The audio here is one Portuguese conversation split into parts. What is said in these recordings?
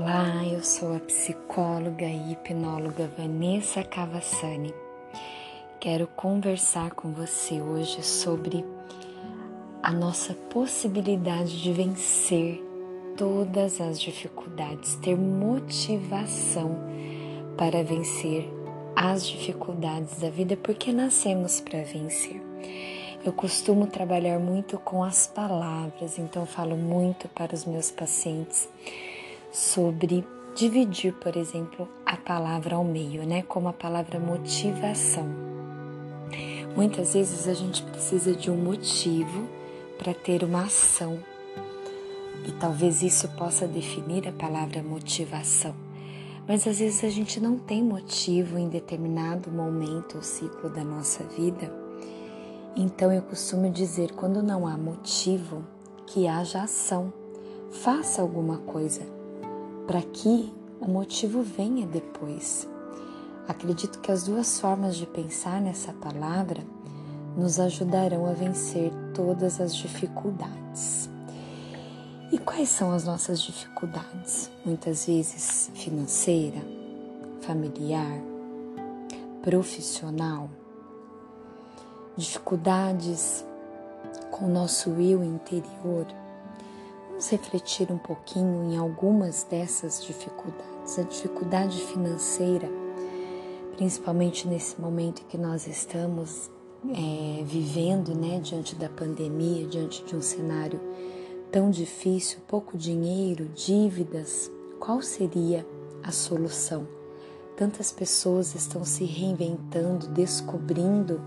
Olá, eu sou a psicóloga e hipnóloga Vanessa Cavassani. Quero conversar com você hoje sobre a nossa possibilidade de vencer todas as dificuldades, ter motivação para vencer as dificuldades da vida, porque nascemos para vencer. Eu costumo trabalhar muito com as palavras, então falo muito para os meus pacientes sobre dividir, por exemplo, a palavra ao meio, né? Como a palavra motivação. Muitas vezes a gente precisa de um motivo para ter uma ação. E talvez isso possa definir a palavra motivação. Mas às vezes a gente não tem motivo em determinado momento ou ciclo da nossa vida. Então eu costumo dizer: quando não há motivo, que haja ação. Faça alguma coisa para que o motivo venha depois. Acredito que as duas formas de pensar nessa palavra nos ajudarão a vencer todas as dificuldades. E quais são as nossas dificuldades? Muitas vezes financeira, familiar, profissional, dificuldades com o nosso eu interior Vamos refletir um pouquinho em algumas dessas dificuldades. A dificuldade financeira, principalmente nesse momento que nós estamos é, vivendo, né, diante da pandemia, diante de um cenário tão difícil, pouco dinheiro, dívidas, qual seria a solução? Tantas pessoas estão se reinventando, descobrindo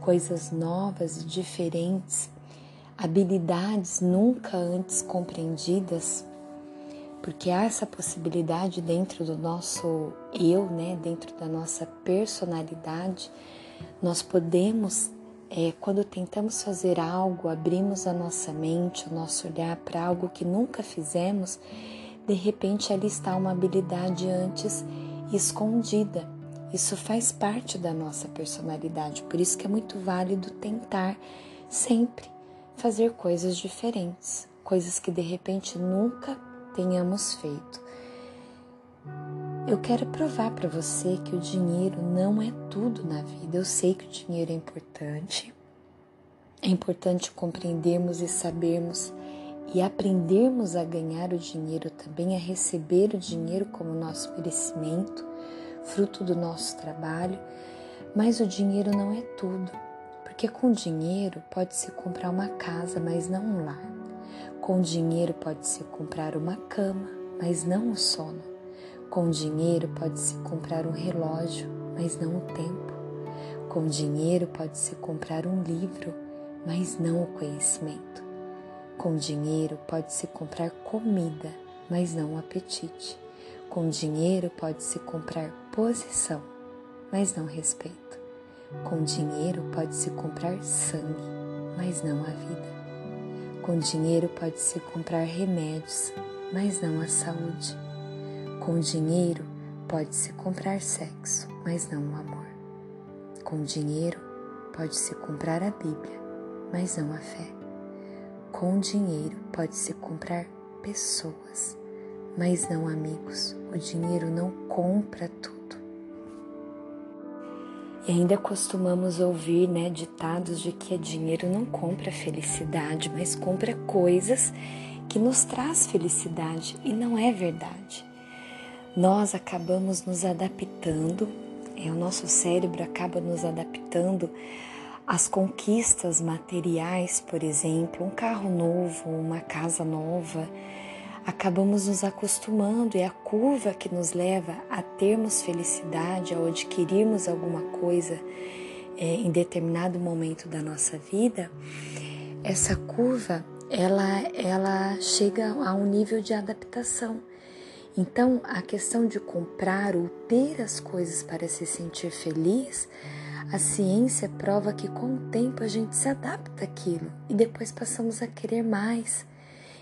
coisas novas e diferentes habilidades nunca antes compreendidas, porque há essa possibilidade dentro do nosso eu, né, dentro da nossa personalidade, nós podemos, é, quando tentamos fazer algo, abrimos a nossa mente, o nosso olhar para algo que nunca fizemos, de repente ali está uma habilidade antes escondida. Isso faz parte da nossa personalidade, por isso que é muito válido tentar sempre fazer coisas diferentes, coisas que de repente nunca tenhamos feito. Eu quero provar para você que o dinheiro não é tudo na vida. Eu sei que o dinheiro é importante. É importante compreendermos e sabermos e aprendermos a ganhar o dinheiro também, a receber o dinheiro como nosso merecimento, fruto do nosso trabalho. Mas o dinheiro não é tudo. Porque com dinheiro pode-se comprar uma casa, mas não um lar. Com dinheiro pode-se comprar uma cama, mas não o sono. Com dinheiro pode-se comprar um relógio, mas não o tempo. Com dinheiro pode-se comprar um livro, mas não o conhecimento. Com dinheiro pode-se comprar comida, mas não o apetite. Com dinheiro pode-se comprar posição, mas não respeito. Com dinheiro pode-se comprar sangue, mas não a vida. Com dinheiro pode-se comprar remédios, mas não a saúde. Com dinheiro pode-se comprar sexo, mas não o amor. Com dinheiro pode-se comprar a Bíblia, mas não a fé. Com dinheiro pode-se comprar pessoas, mas não amigos. O dinheiro não compra tudo. E ainda costumamos ouvir né, ditados de que dinheiro não compra felicidade, mas compra coisas que nos traz felicidade. E não é verdade. Nós acabamos nos adaptando, é, o nosso cérebro acaba nos adaptando às conquistas materiais, por exemplo, um carro novo, uma casa nova, acabamos nos acostumando e a curva que nos leva a termos felicidade, ao adquirirmos alguma coisa é, em determinado momento da nossa vida, essa curva ela, ela chega a um nível de adaptação. Então, a questão de comprar ou ter as coisas para se sentir feliz, a ciência prova que com o tempo a gente se adapta àquilo e depois passamos a querer mais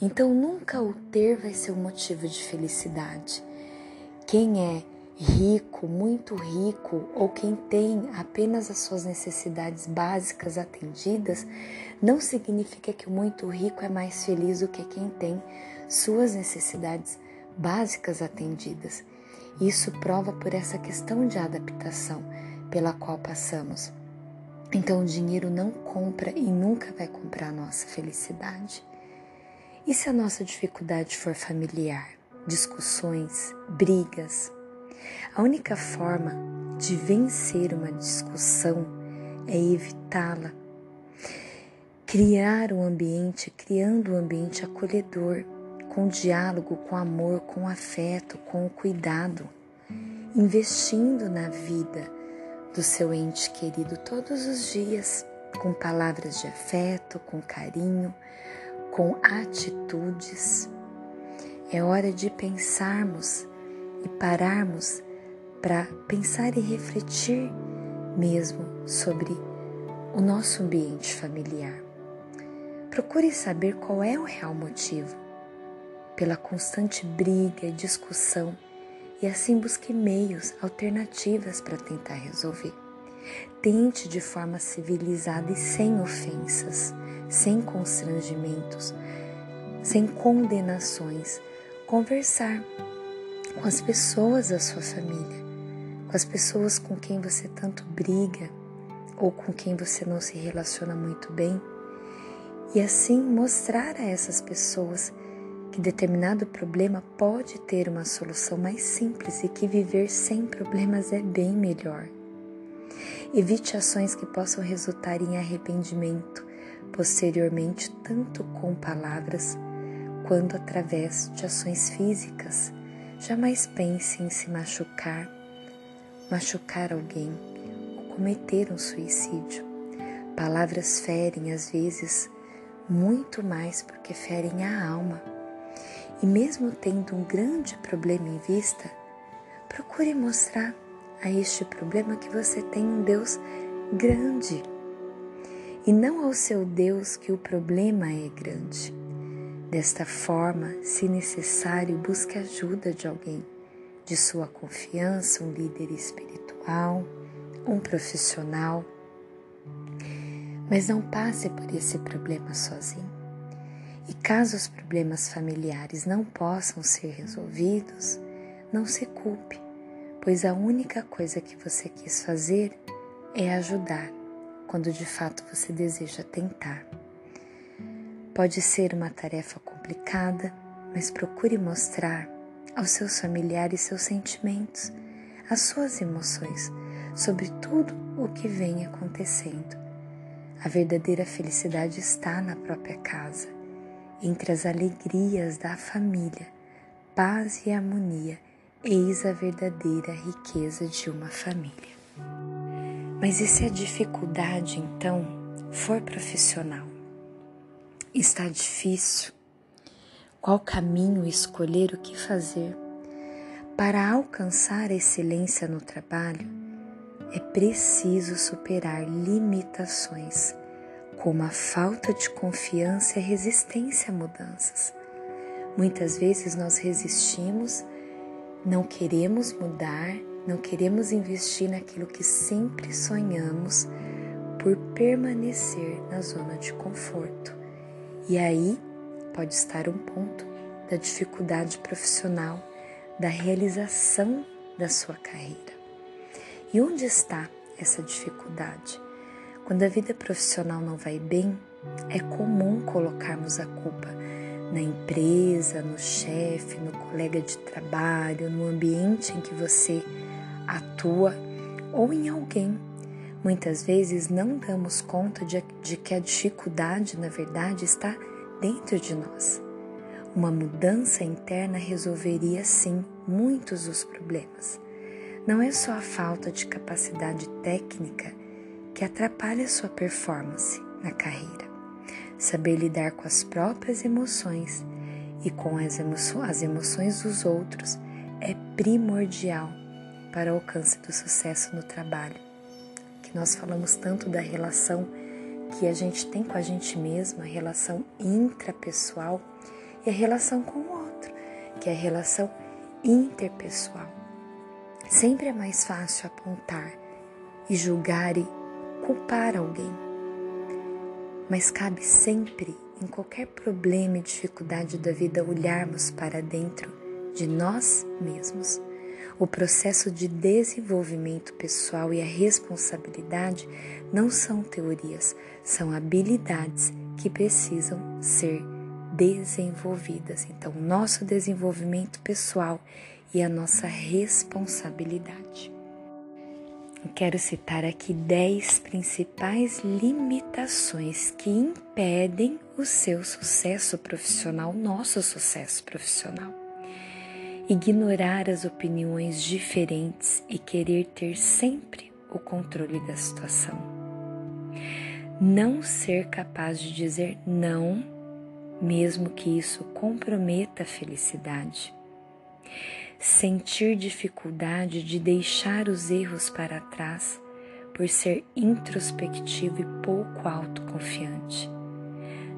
então nunca o ter vai ser um motivo de felicidade. Quem é rico, muito rico, ou quem tem apenas as suas necessidades básicas atendidas, não significa que o muito rico é mais feliz do que quem tem suas necessidades básicas atendidas. Isso prova por essa questão de adaptação pela qual passamos. Então, o dinheiro não compra e nunca vai comprar a nossa felicidade. E se a nossa dificuldade for familiar, discussões, brigas? A única forma de vencer uma discussão é evitá-la. Criar um ambiente, criando um ambiente acolhedor, com diálogo, com amor, com afeto, com cuidado, investindo na vida do seu ente querido todos os dias, com palavras de afeto, com carinho, com atitudes. É hora de pensarmos e pararmos para pensar e refletir mesmo sobre o nosso ambiente familiar. Procure saber qual é o real motivo pela constante briga e discussão e assim busque meios, alternativas para tentar resolver. Tente de forma civilizada e sem ofensas, sem constrangimentos, sem condenações, conversar com as pessoas da sua família, com as pessoas com quem você tanto briga ou com quem você não se relaciona muito bem, e assim mostrar a essas pessoas que determinado problema pode ter uma solução mais simples e que viver sem problemas é bem melhor. Evite ações que possam resultar em arrependimento posteriormente, tanto com palavras quanto através de ações físicas. Jamais pense em se machucar, machucar alguém ou cometer um suicídio. Palavras ferem às vezes muito mais porque ferem a alma e mesmo tendo um grande problema em vista, procure mostrar a este problema que você tem um Deus grande e não ao seu Deus que o problema é grande. Desta forma, se necessário, busque ajuda de alguém, de sua confiança, um líder espiritual, um profissional. Mas não passe por esse problema sozinho. E caso os problemas familiares não possam ser resolvidos, não se culpe, pois a única coisa que você quis fazer é ajudar, quando de fato você deseja tentar. Pode ser uma tarefa complicada, mas procure mostrar aos seus familiares seus sentimentos, as suas emoções sobre tudo o que vem acontecendo. A verdadeira felicidade está na própria casa entre as alegrias da família, paz e harmonia, eis a verdadeira riqueza de uma família. Mas e se a dificuldade, então, for profissional? Está difícil? Qual caminho escolher, o que fazer? Para alcançar a excelência no trabalho, é preciso superar limitações como a falta de confiança e resistência a mudanças. Muitas vezes nós resistimos, não queremos mudar, não queremos investir naquilo que sempre sonhamos por permanecer na zona de conforto. E aí pode estar um ponto da dificuldade profissional, da realização da sua carreira. E onde está essa dificuldade? Quando a vida profissional não vai bem, é comum colocarmos a culpa na empresa, no chefe, no colega de trabalho, no ambiente em que você atua ou em alguém. Muitas vezes não damos conta de, de que a dificuldade, na verdade, está dentro de nós. Uma mudança interna resolveria sim muitos dos problemas. Não é só a falta de capacidade técnica que atrapalha sua performance na carreira. Saber lidar com as próprias emoções e com as, emo as emoções dos outros é primordial para o alcance do sucesso no trabalho. Que nós falamos tanto da relação que a gente tem com a gente mesma, a relação intrapessoal e a relação com o outro, que é a relação interpessoal. Sempre é mais fácil apontar e julgar e culpar alguém. Mas cabe sempre, em qualquer problema e dificuldade da vida, olharmos para dentro de nós mesmos. O processo de desenvolvimento pessoal e a responsabilidade não são teorias, são habilidades que precisam ser desenvolvidas. Então, nosso desenvolvimento pessoal e a nossa responsabilidade. Eu quero citar aqui 10 principais limitações que impedem o seu sucesso profissional, nosso sucesso profissional ignorar as opiniões diferentes e querer ter sempre o controle da situação. Não ser capaz de dizer não, mesmo que isso comprometa a felicidade. Sentir dificuldade de deixar os erros para trás por ser introspectivo e pouco autoconfiante.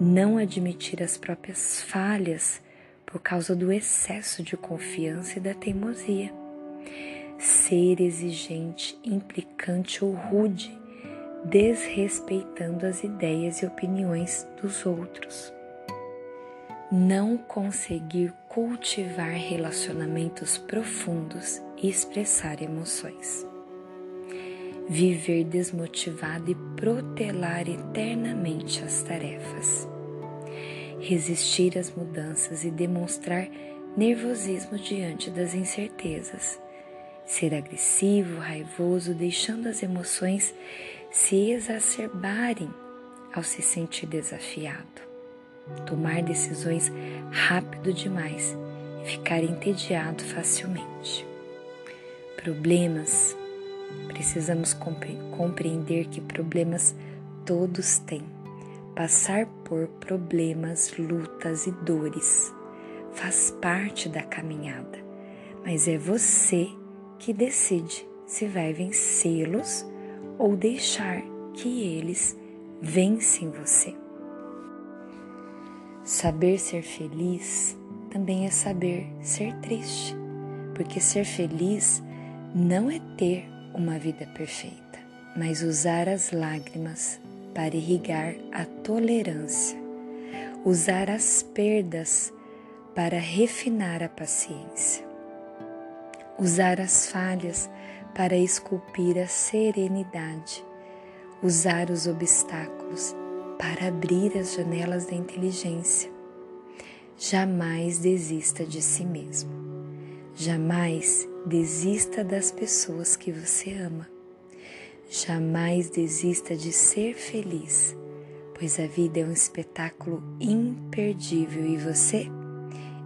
Não admitir as próprias falhas por causa do excesso de confiança e da teimosia. Ser exigente, implicante ou rude, desrespeitando as ideias e opiniões dos outros. Não conseguir cultivar relacionamentos profundos e expressar emoções. Viver desmotivado e protelar eternamente as tarefas. Resistir às mudanças e demonstrar nervosismo diante das incertezas, ser agressivo, raivoso, deixando as emoções se exacerbarem ao se sentir desafiado, tomar decisões rápido demais e ficar entediado facilmente. Problemas, precisamos compreender que problemas todos têm Passar por problemas, lutas e dores faz parte da caminhada, mas é você que decide se vai vencê-los ou deixar que eles vencem você. Saber ser feliz também é saber ser triste, porque ser feliz não é ter uma vida perfeita, mas usar as lágrimas para irrigar a tolerância, usar as perdas para refinar a paciência, usar as falhas para esculpir a serenidade, usar os obstáculos para abrir as janelas da inteligência. Jamais desista de si mesmo. Jamais desista das pessoas que você ama. Jamais desista de ser feliz, pois a vida é um espetáculo imperdível e você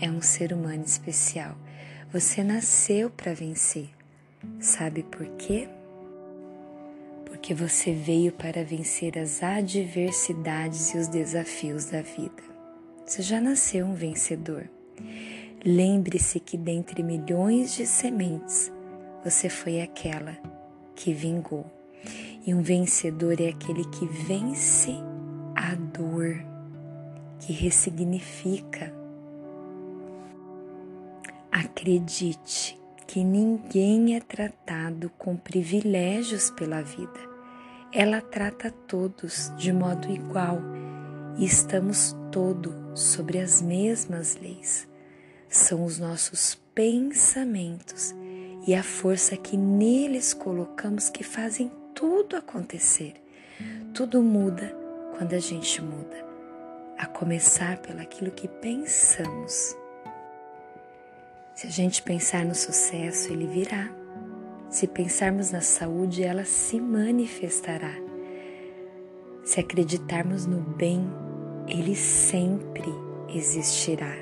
é um ser humano especial. Você nasceu para vencer. Sabe por quê? Porque você veio para vencer as adversidades e os desafios da vida. Você já nasceu um vencedor. Lembre-se que dentre milhões de sementes, você foi aquela que vingou. E um vencedor é aquele que vence a dor, que ressignifica. Acredite que ninguém é tratado com privilégios pela vida. Ela trata todos de modo igual e estamos todos sobre as mesmas leis. São os nossos pensamentos e a força que neles colocamos que fazem tudo acontecer. Tudo muda quando a gente muda, a começar pelaquilo que pensamos. Se a gente pensar no sucesso, ele virá. Se pensarmos na saúde, ela se manifestará. Se acreditarmos no bem, ele sempre existirá.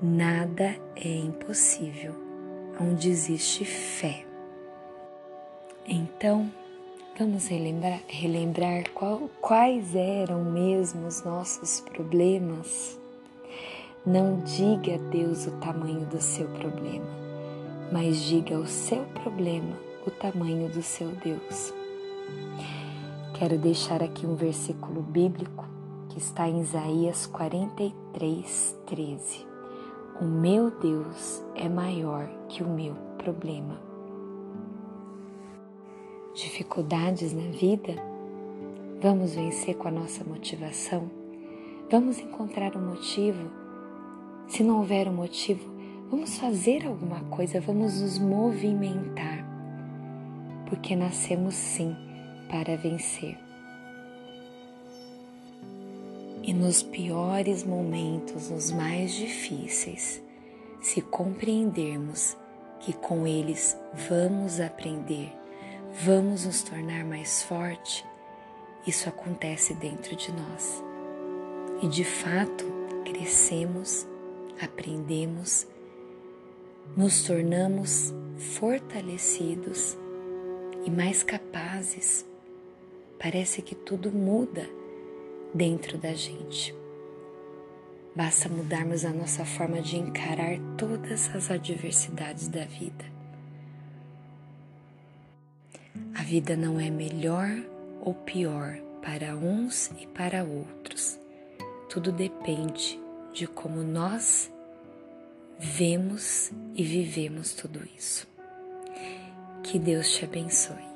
Nada é impossível onde existe fé. Então, Vamos relembrar, relembrar qual, quais eram mesmo os nossos problemas? Não diga a Deus o tamanho do seu problema, mas diga ao seu problema o tamanho do seu Deus. Quero deixar aqui um versículo bíblico que está em Isaías 43, 13. O meu Deus é maior que o meu problema dificuldades na vida, vamos vencer com a nossa motivação? Vamos encontrar um motivo? Se não houver um motivo, Vamos fazer alguma coisa, vamos nos movimentar, porque nascemos sim para vencer. E nos piores momentos, nos mais difíceis, se compreendermos que com eles vamos aprender, vamos nos tornar mais forte, isso acontece dentro de nós. E de fato, crescemos, aprendemos, nos tornamos fortalecidos e mais capazes. Parece que tudo muda dentro da gente. Basta mudarmos a nossa forma de encarar todas as adversidades da vida. A vida não é melhor ou pior para uns e para outros. Tudo depende de como nós vemos e vivemos tudo isso. Que Deus te abençoe.